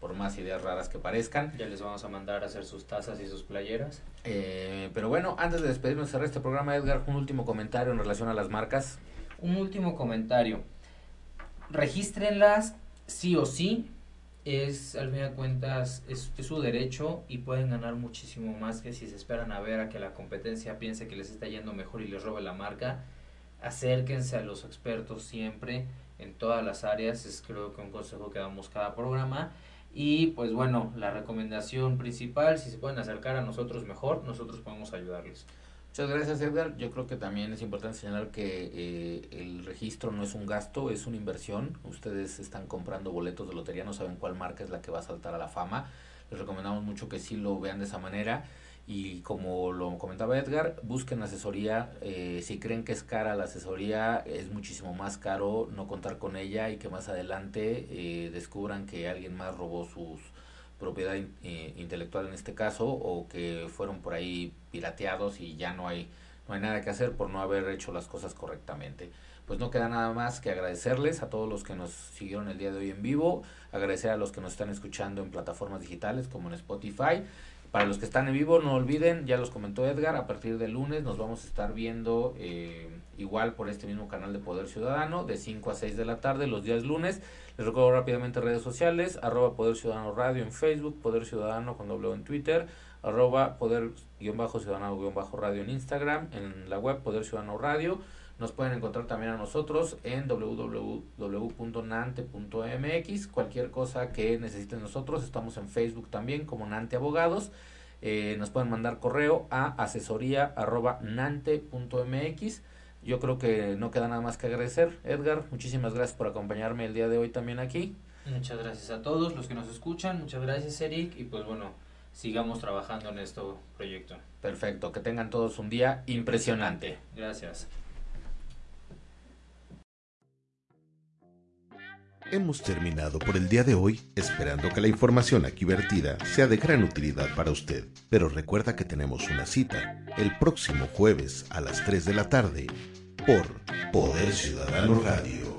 por más ideas raras que parezcan. Ya les vamos a mandar a hacer sus tazas y sus playeras. Eh, pero bueno, antes de despedirnos de este programa, Edgar, un último comentario en relación a las marcas. Un último comentario. Regístrenlas sí o sí es, al fin de cuentas, es, su derecho y pueden ganar muchísimo más que si se esperan a ver a que la competencia piense que les está yendo mejor y les robe la marca. Acérquense a los expertos siempre en todas las áreas, es creo que un consejo que damos cada programa. Y pues bueno, la recomendación principal, si se pueden acercar a nosotros mejor, nosotros podemos ayudarles. Muchas gracias Edgar. Yo creo que también es importante señalar que eh, el registro no es un gasto, es una inversión. Ustedes están comprando boletos de lotería, no saben cuál marca es la que va a saltar a la fama. Les recomendamos mucho que sí lo vean de esa manera. Y como lo comentaba Edgar, busquen asesoría. Eh, si creen que es cara la asesoría, es muchísimo más caro no contar con ella y que más adelante eh, descubran que alguien más robó sus propiedad eh, intelectual en este caso o que fueron por ahí pirateados y ya no hay no hay nada que hacer por no haber hecho las cosas correctamente. Pues no queda nada más que agradecerles a todos los que nos siguieron el día de hoy en vivo, agradecer a los que nos están escuchando en plataformas digitales como en Spotify. Para los que están en vivo, no olviden, ya los comentó Edgar, a partir del lunes nos vamos a estar viendo eh, igual por este mismo canal de Poder Ciudadano, de 5 a 6 de la tarde, los días lunes. Les recuerdo rápidamente redes sociales, arroba Poder Ciudadano Radio en Facebook, Poder Ciudadano con doble en Twitter, arroba Poder-Ciudadano-Radio en Instagram, en la web Poder Ciudadano Radio. Nos pueden encontrar también a nosotros en www.nante.mx. Cualquier cosa que necesiten nosotros, estamos en Facebook también como Nante Abogados. Eh, nos pueden mandar correo a asesoría.nante.mx. Yo creo que no queda nada más que agradecer. Edgar, muchísimas gracias por acompañarme el día de hoy también aquí. Muchas gracias a todos los que nos escuchan. Muchas gracias, Eric. Y pues bueno, sigamos trabajando en este proyecto. Perfecto, que tengan todos un día impresionante. Gracias. Hemos terminado por el día de hoy, esperando que la información aquí vertida sea de gran utilidad para usted. Pero recuerda que tenemos una cita el próximo jueves a las 3 de la tarde por Poder Ciudadano Radio.